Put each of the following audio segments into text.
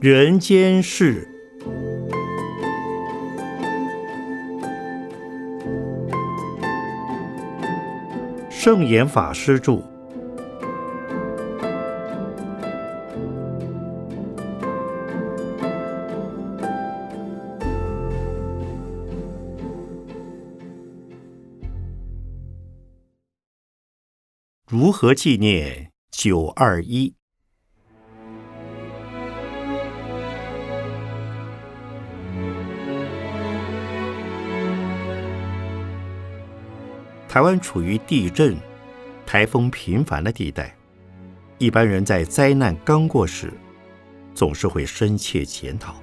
人间事。圣严法师著。如何纪念九二一？台湾处于地震、台风频繁的地带，一般人在灾难刚过时，总是会深切检讨，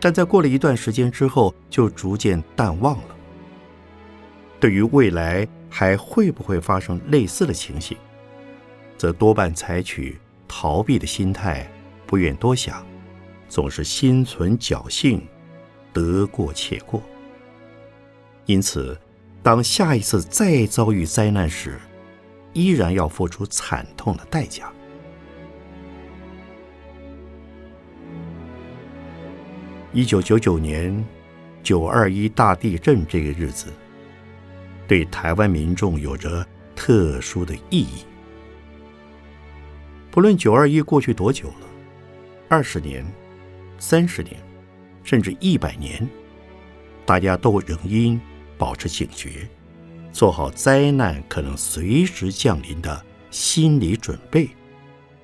但在过了一段时间之后，就逐渐淡忘了。对于未来还会不会发生类似的情形，则多半采取逃避的心态，不愿多想，总是心存侥幸，得过且过。因此。当下一次再遭遇灾难时，依然要付出惨痛的代价。一九九九年九二一大地震这个日子，对台湾民众有着特殊的意义。不论九二一过去多久了，二十年、三十年，甚至一百年，大家都仍因。保持警觉，做好灾难可能随时降临的心理准备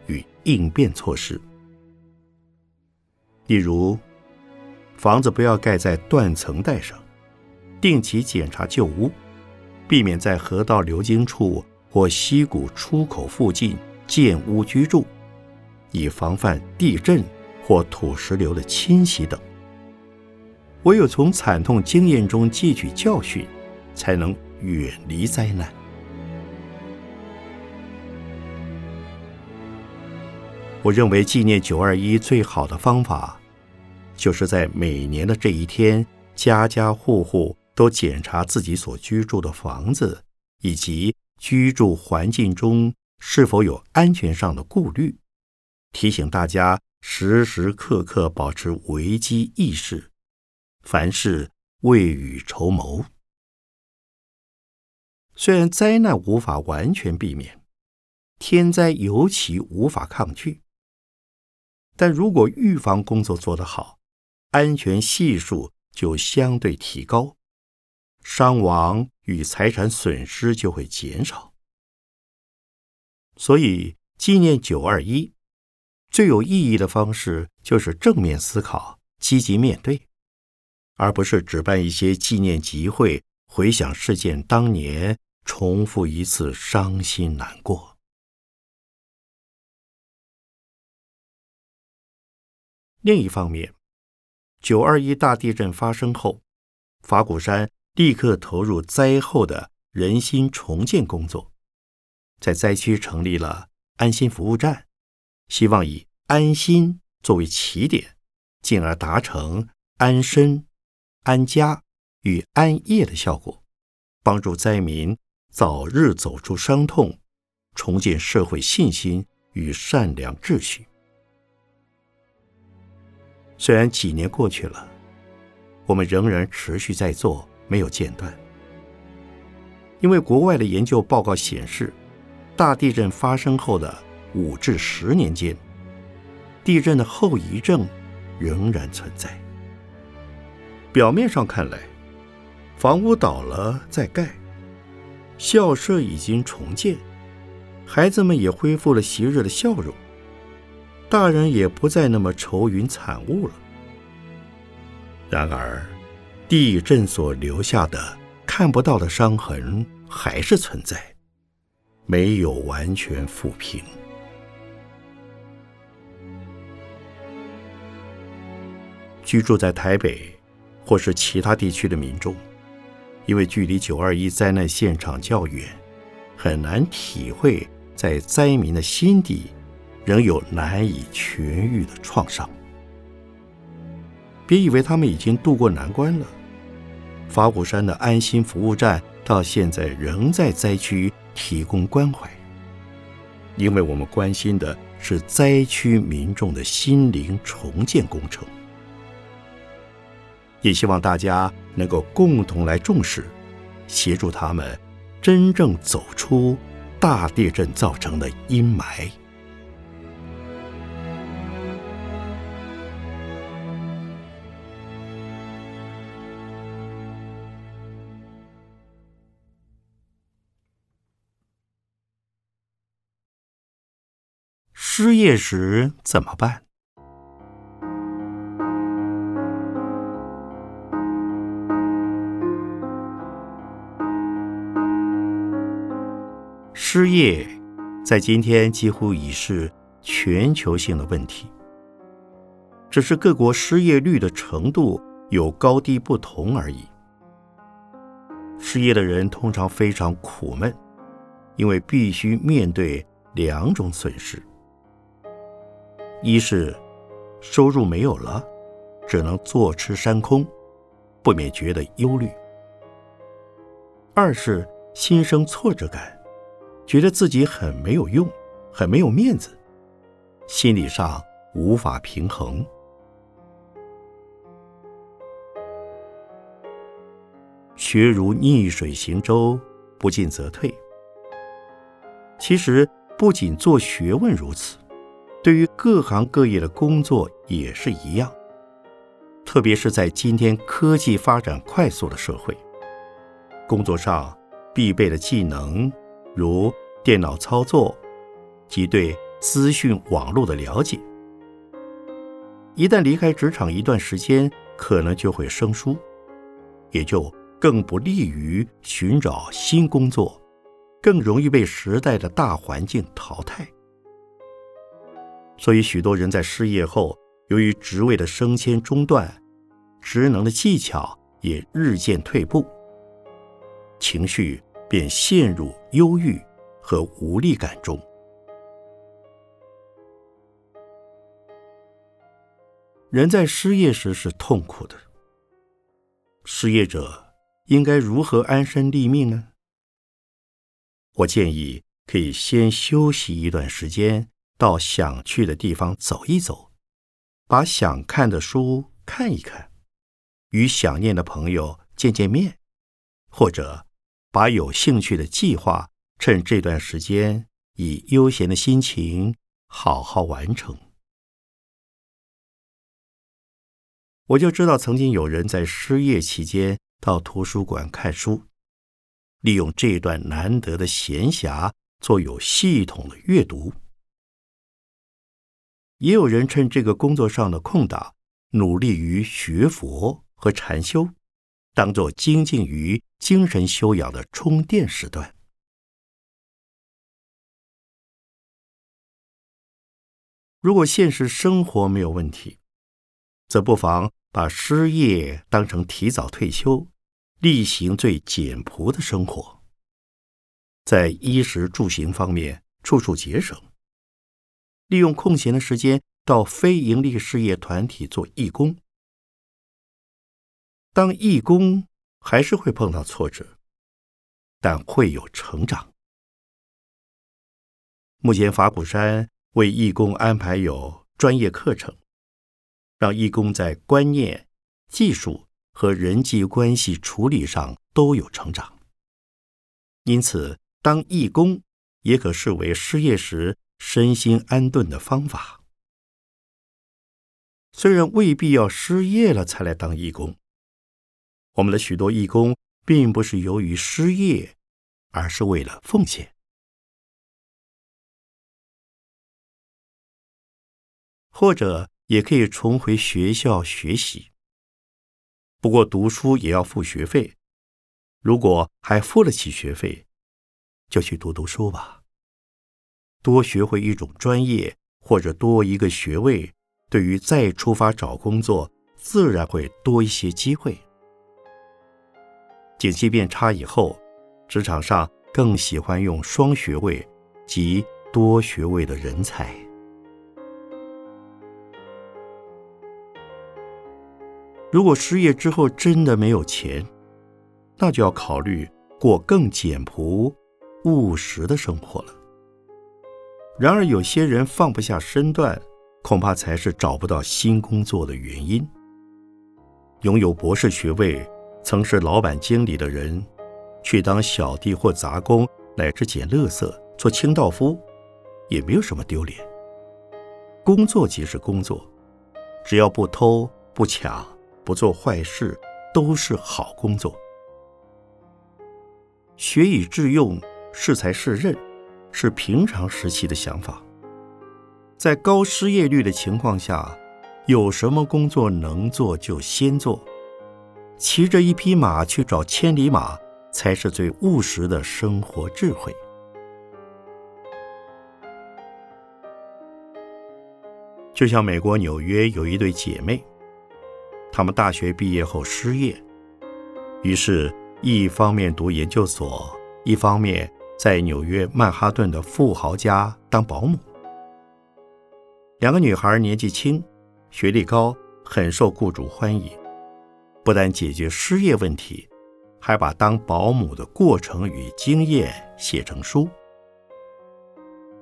与应变措施。例如，房子不要盖在断层带上，定期检查旧屋，避免在河道流经处或溪谷出口附近建屋居住，以防范地震或土石流的侵袭等。唯有从惨痛经验中汲取教训，才能远离灾难。我认为纪念九二一最好的方法，就是在每年的这一天，家家户户都检查自己所居住的房子以及居住环境中是否有安全上的顾虑，提醒大家时时刻刻保持危机意识。凡事未雨绸缪。虽然灾难无法完全避免，天灾尤其无法抗拒，但如果预防工作做得好，安全系数就相对提高，伤亡与财产损失就会减少。所以，纪念九二一最有意义的方式就是正面思考，积极面对。而不是只办一些纪念集会，回想事件当年，重复一次伤心难过。另一方面，九二一大地震发生后，法鼓山立刻投入灾后的人心重建工作，在灾区成立了安心服务站，希望以安心作为起点，进而达成安身。安家与安业的效果，帮助灾民早日走出伤痛，重建社会信心与善良秩序。虽然几年过去了，我们仍然持续在做，没有间断。因为国外的研究报告显示，大地震发生后的五至十年间，地震的后遗症仍然存在。表面上看来，房屋倒了再盖，校舍已经重建，孩子们也恢复了昔日的笑容，大人也不再那么愁云惨雾了。然而，地震所留下的看不到的伤痕还是存在，没有完全抚平。居住在台北。或是其他地区的民众，因为距离九二一灾难现场较远，很难体会在灾民的心底仍有难以痊愈的创伤。别以为他们已经渡过难关了，法鼓山的安心服务站到现在仍在灾区提供关怀，因为我们关心的是灾区民众的心灵重建工程。也希望大家能够共同来重视，协助他们真正走出大地震造成的阴霾。失业时怎么办？失业在今天几乎已是全球性的问题，只是各国失业率的程度有高低不同而已。失业的人通常非常苦闷，因为必须面对两种损失。一是收入没有了，只能坐吃山空，不免觉得忧虑；二是心生挫折感，觉得自己很没有用，很没有面子，心理上无法平衡。学如逆水行舟，不进则退。其实不仅做学问如此。对于各行各业的工作也是一样，特别是在今天科技发展快速的社会，工作上必备的技能，如电脑操作及对资讯网络的了解，一旦离开职场一段时间，可能就会生疏，也就更不利于寻找新工作，更容易被时代的大环境淘汰。所以，许多人在失业后，由于职位的升迁中断，职能的技巧也日渐退步，情绪便陷入忧郁和无力感中。人在失业时是痛苦的，失业者应该如何安身立命呢？我建议可以先休息一段时间。到想去的地方走一走，把想看的书看一看，与想念的朋友见见面，或者把有兴趣的计划趁这段时间以悠闲的心情好好完成。我就知道，曾经有人在失业期间到图书馆看书，利用这段难得的闲暇做有系统的阅读。也有人趁这个工作上的空档，努力于学佛和禅修，当做精进于精神修养的充电时段。如果现实生活没有问题，则不妨把失业当成提早退休，例行最简朴的生活，在衣食住行方面处处节省。利用空闲的时间到非盈利事业团体做义工。当义工还是会碰到挫折，但会有成长。目前法鼓山为义工安排有专业课程，让义工在观念、技术和人际关系处理上都有成长。因此，当义工也可视为失业时。身心安顿的方法，虽然未必要失业了才来当义工，我们的许多义工并不是由于失业，而是为了奉献，或者也可以重回学校学习。不过读书也要付学费，如果还付得起学费，就去读读书吧。多学会一种专业，或者多一个学位，对于再出发找工作，自然会多一些机会。景气变差以后，职场上更喜欢用双学位及多学位的人才。如果失业之后真的没有钱，那就要考虑过更简朴、务实的生活了。然而，有些人放不下身段，恐怕才是找不到新工作的原因。拥有博士学位、曾是老板、经理的人，去当小弟或杂工，乃至捡垃圾、做清道夫，也没有什么丢脸。工作即是工作，只要不偷、不抢、不做坏事，都是好工作。学以致用，适才适任。是平常时期的想法。在高失业率的情况下，有什么工作能做就先做。骑着一匹马去找千里马，才是最务实的生活智慧。就像美国纽约有一对姐妹，她们大学毕业后失业，于是，一方面读研究所，一方面。在纽约曼哈顿的富豪家当保姆，两个女孩年纪轻，学历高，很受雇主欢迎。不但解决失业问题，还把当保姆的过程与经验写成书。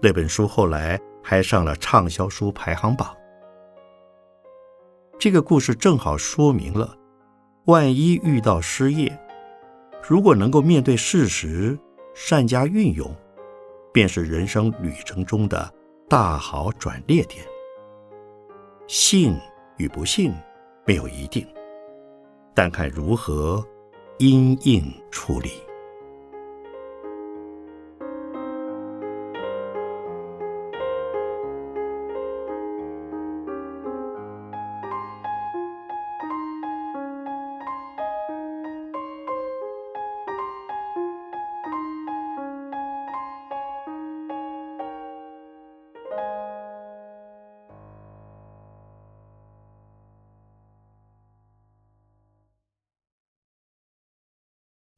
那本书后来还上了畅销书排行榜。这个故事正好说明了，万一遇到失业，如果能够面对事实。善加运用，便是人生旅程中的大好转捩点。幸与不幸没有一定，但看如何因应处理。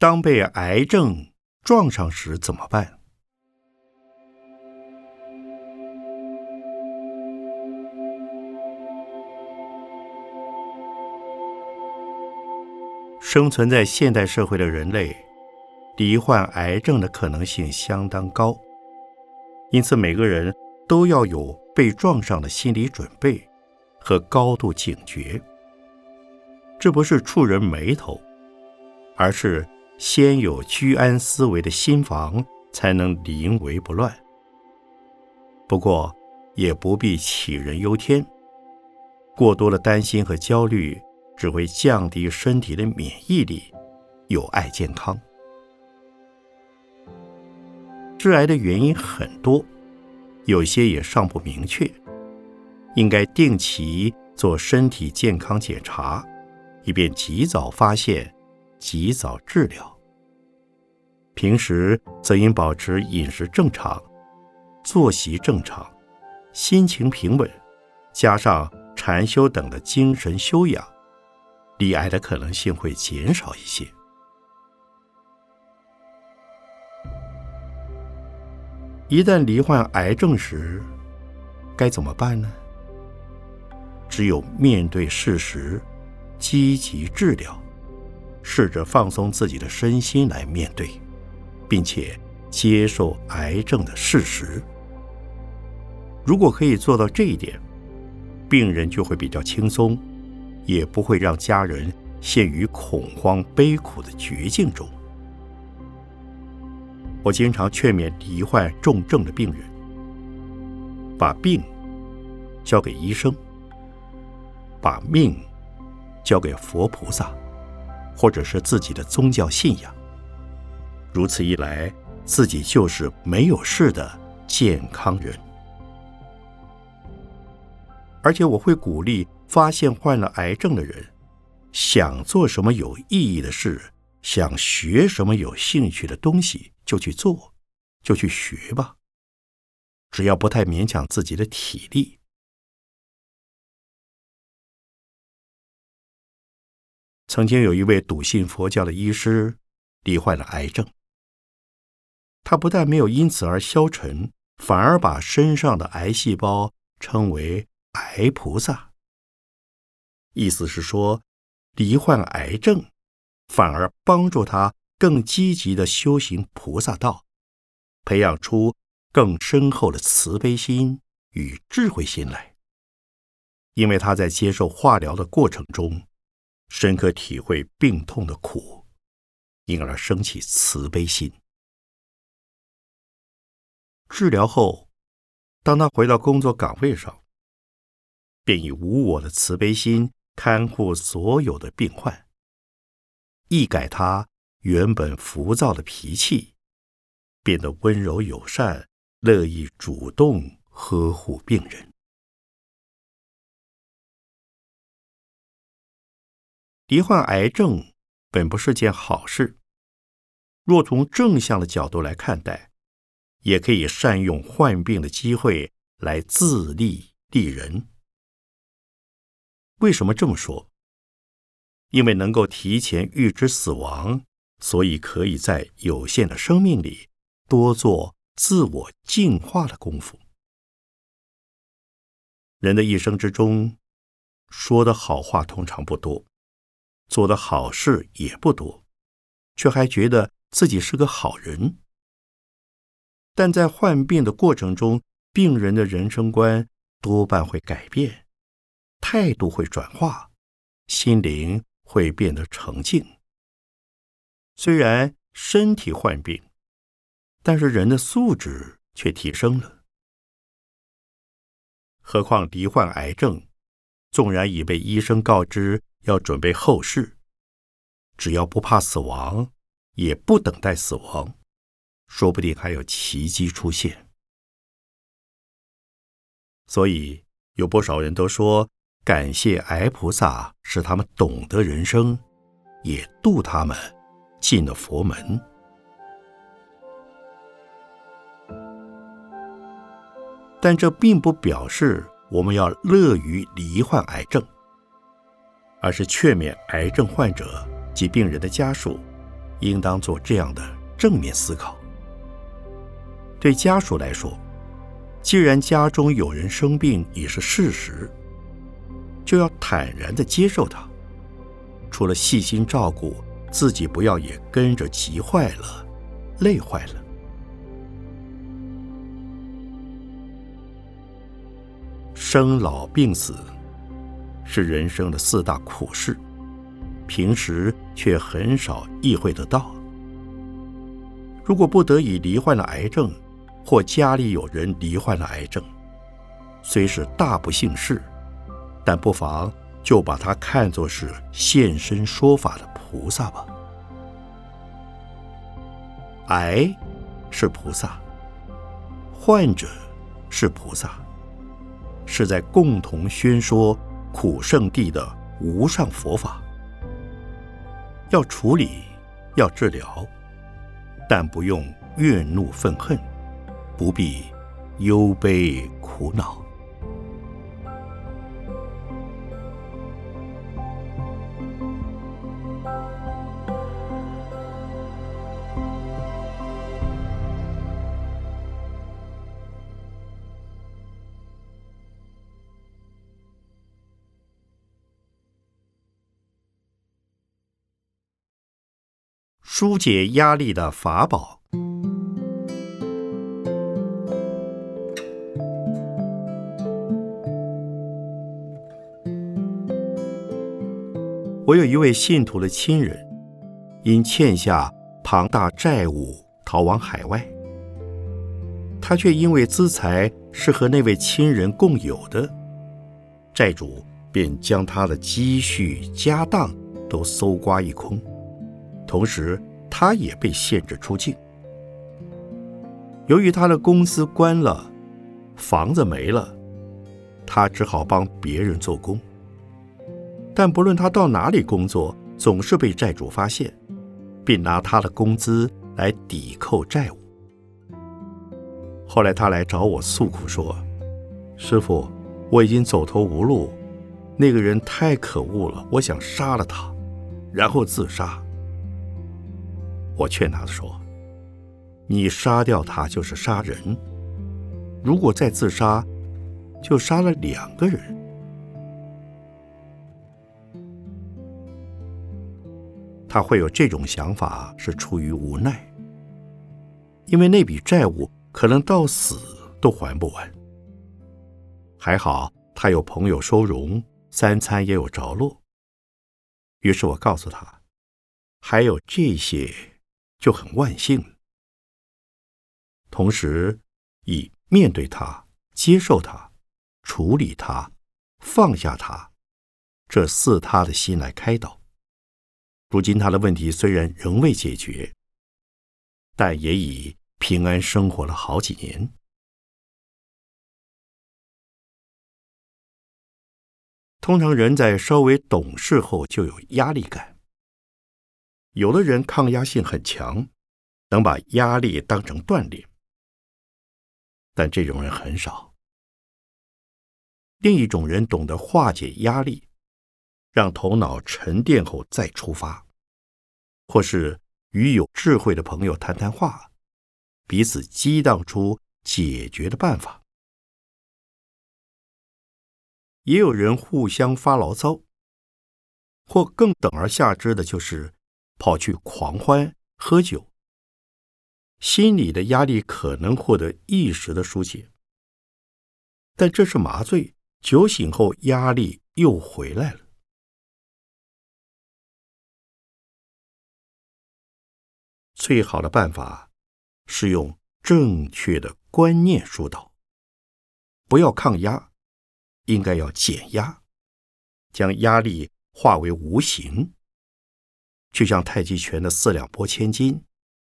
当被癌症撞上时怎么办？生存在现代社会的人类，罹患癌症的可能性相当高，因此每个人都要有被撞上的心理准备和高度警觉。这不是触人眉头，而是。先有居安思危的心防，才能临危不乱。不过，也不必杞人忧天。过多的担心和焦虑，只会降低身体的免疫力，有碍健康。致癌的原因很多，有些也尚不明确，应该定期做身体健康检查，以便及早发现。及早治疗。平时则应保持饮食正常、作息正常、心情平稳，加上禅修等的精神修养，罹癌的可能性会减少一些。一旦罹患癌症时，该怎么办呢？只有面对事实，积极治疗。试着放松自己的身心来面对，并且接受癌症的事实。如果可以做到这一点，病人就会比较轻松，也不会让家人陷于恐慌悲苦的绝境中。我经常劝勉罹患重症的病人，把病交给医生，把命交给佛菩萨。或者是自己的宗教信仰，如此一来，自己就是没有事的健康人。而且我会鼓励发现患了癌症的人，想做什么有意义的事，想学什么有兴趣的东西，就去做，就去学吧。只要不太勉强自己的体力。曾经有一位笃信佛教的医师，罹患了癌症。他不但没有因此而消沉，反而把身上的癌细胞称为“癌菩萨”。意思是说，罹患癌症，反而帮助他更积极的修行菩萨道，培养出更深厚的慈悲心与智慧心来。因为他在接受化疗的过程中，深刻体会病痛的苦，因而升起慈悲心。治疗后，当他回到工作岗位上，便以无我的慈悲心看护所有的病患，一改他原本浮躁的脾气，变得温柔友善，乐意主动呵护病人。罹患癌症本不是件好事，若从正向的角度来看待，也可以善用患病的机会来自立利人。为什么这么说？因为能够提前预知死亡，所以可以在有限的生命里多做自我净化的功夫。人的一生之中，说的好话通常不多。做的好事也不多，却还觉得自己是个好人。但在患病的过程中，病人的人生观多半会改变，态度会转化，心灵会变得澄净。虽然身体患病，但是人的素质却提升了。何况罹患癌症，纵然已被医生告知。要准备后事，只要不怕死亡，也不等待死亡，说不定还有奇迹出现。所以有不少人都说，感谢癌菩萨，使他们懂得人生，也度他们进了佛门。但这并不表示我们要乐于罹患癌症。而是劝勉癌症患者及病人的家属，应当做这样的正面思考。对家属来说，既然家中有人生病已是事实，就要坦然地接受它。除了细心照顾自己，不要也跟着急坏了、累坏了。生老病死。是人生的四大苦事，平时却很少意会得到。如果不得已罹患了癌症，或家里有人罹患了癌症，虽是大不幸事，但不妨就把它看作是现身说法的菩萨吧。癌是菩萨，患者是菩萨，是在共同宣说。苦圣地的无上佛法，要处理，要治疗，但不用怨怒愤恨，不必忧悲苦恼。疏解压力的法宝。我有一位信徒的亲人，因欠下庞大债务逃往海外，他却因为资财是和那位亲人共有的，债主便将他的积蓄家当都搜刮一空。同时，他也被限制出境。由于他的公司关了，房子没了，他只好帮别人做工。但不论他到哪里工作，总是被债主发现，并拿他的工资来抵扣债务。后来他来找我诉苦说：“师傅，我已经走投无路，那个人太可恶了，我想杀了他，然后自杀。”我劝他说：“你杀掉他就是杀人，如果再自杀，就杀了两个人。”他会有这种想法是出于无奈，因为那笔债务可能到死都还不完。还好他有朋友收容，三餐也有着落。于是我告诉他，还有这些就很万幸。同时，以面对他、接受他、处理他、放下他这四他的心来开导。如今他的问题虽然仍未解决，但也已平安生活了好几年。通常人在稍微懂事后就有压力感，有的人抗压性很强，能把压力当成锻炼，但这种人很少。另一种人懂得化解压力。让头脑沉淀后再出发，或是与有智慧的朋友谈谈话，彼此激荡出解决的办法。也有人互相发牢骚，或更等而下之的就是跑去狂欢喝酒，心里的压力可能获得一时的疏解，但这是麻醉，酒醒后压力又回来了。最好的办法是用正确的观念疏导，不要抗压，应该要减压，将压力化为无形。就像太极拳的四两拨千斤，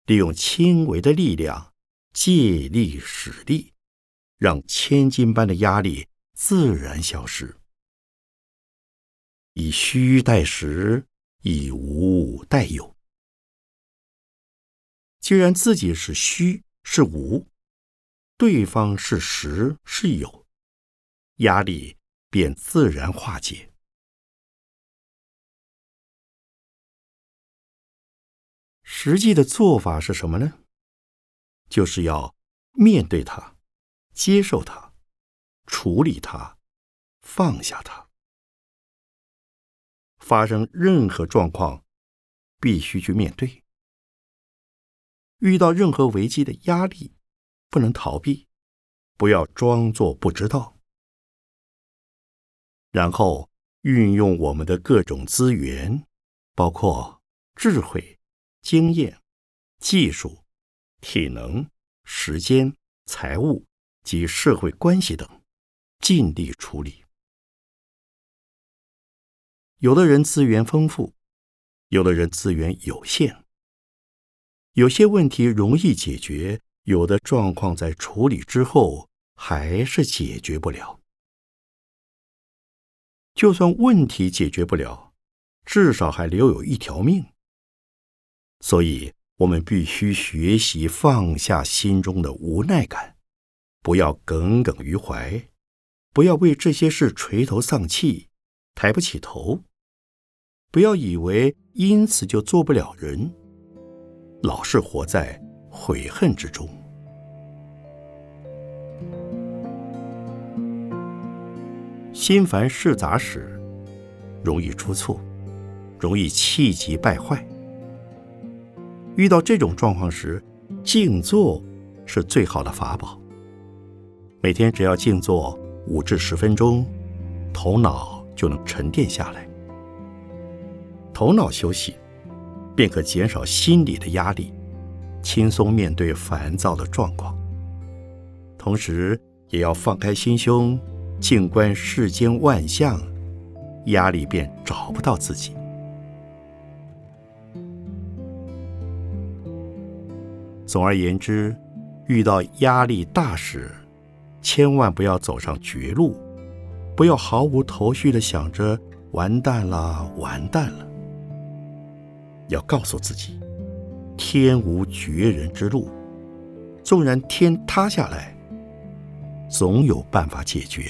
利用轻微的力量借力使力，让千斤般的压力自然消失。以虚代实，以无代有。既然自己是虚是无，对方是实是有，压力便自然化解。实际的做法是什么呢？就是要面对它，接受它，处理它，放下它。发生任何状况，必须去面对。遇到任何危机的压力，不能逃避，不要装作不知道，然后运用我们的各种资源，包括智慧、经验、技术、体能、时间、财务及社会关系等，尽力处理。有的人资源丰富，有的人资源有限。有些问题容易解决，有的状况在处理之后还是解决不了。就算问题解决不了，至少还留有一条命。所以，我们必须学习放下心中的无奈感，不要耿耿于怀，不要为这些事垂头丧气、抬不起头，不要以为因此就做不了人。老是活在悔恨之中，心烦事杂时，容易出错，容易气急败坏。遇到这种状况时，静坐是最好的法宝。每天只要静坐五至十分钟，头脑就能沉淀下来。头脑休息。便可减少心理的压力，轻松面对烦躁的状况。同时，也要放开心胸，静观世间万象，压力便找不到自己。总而言之，遇到压力大时，千万不要走上绝路，不要毫无头绪的想着“完蛋了，完蛋了”。要告诉自己，天无绝人之路，纵然天塌下来，总有办法解决。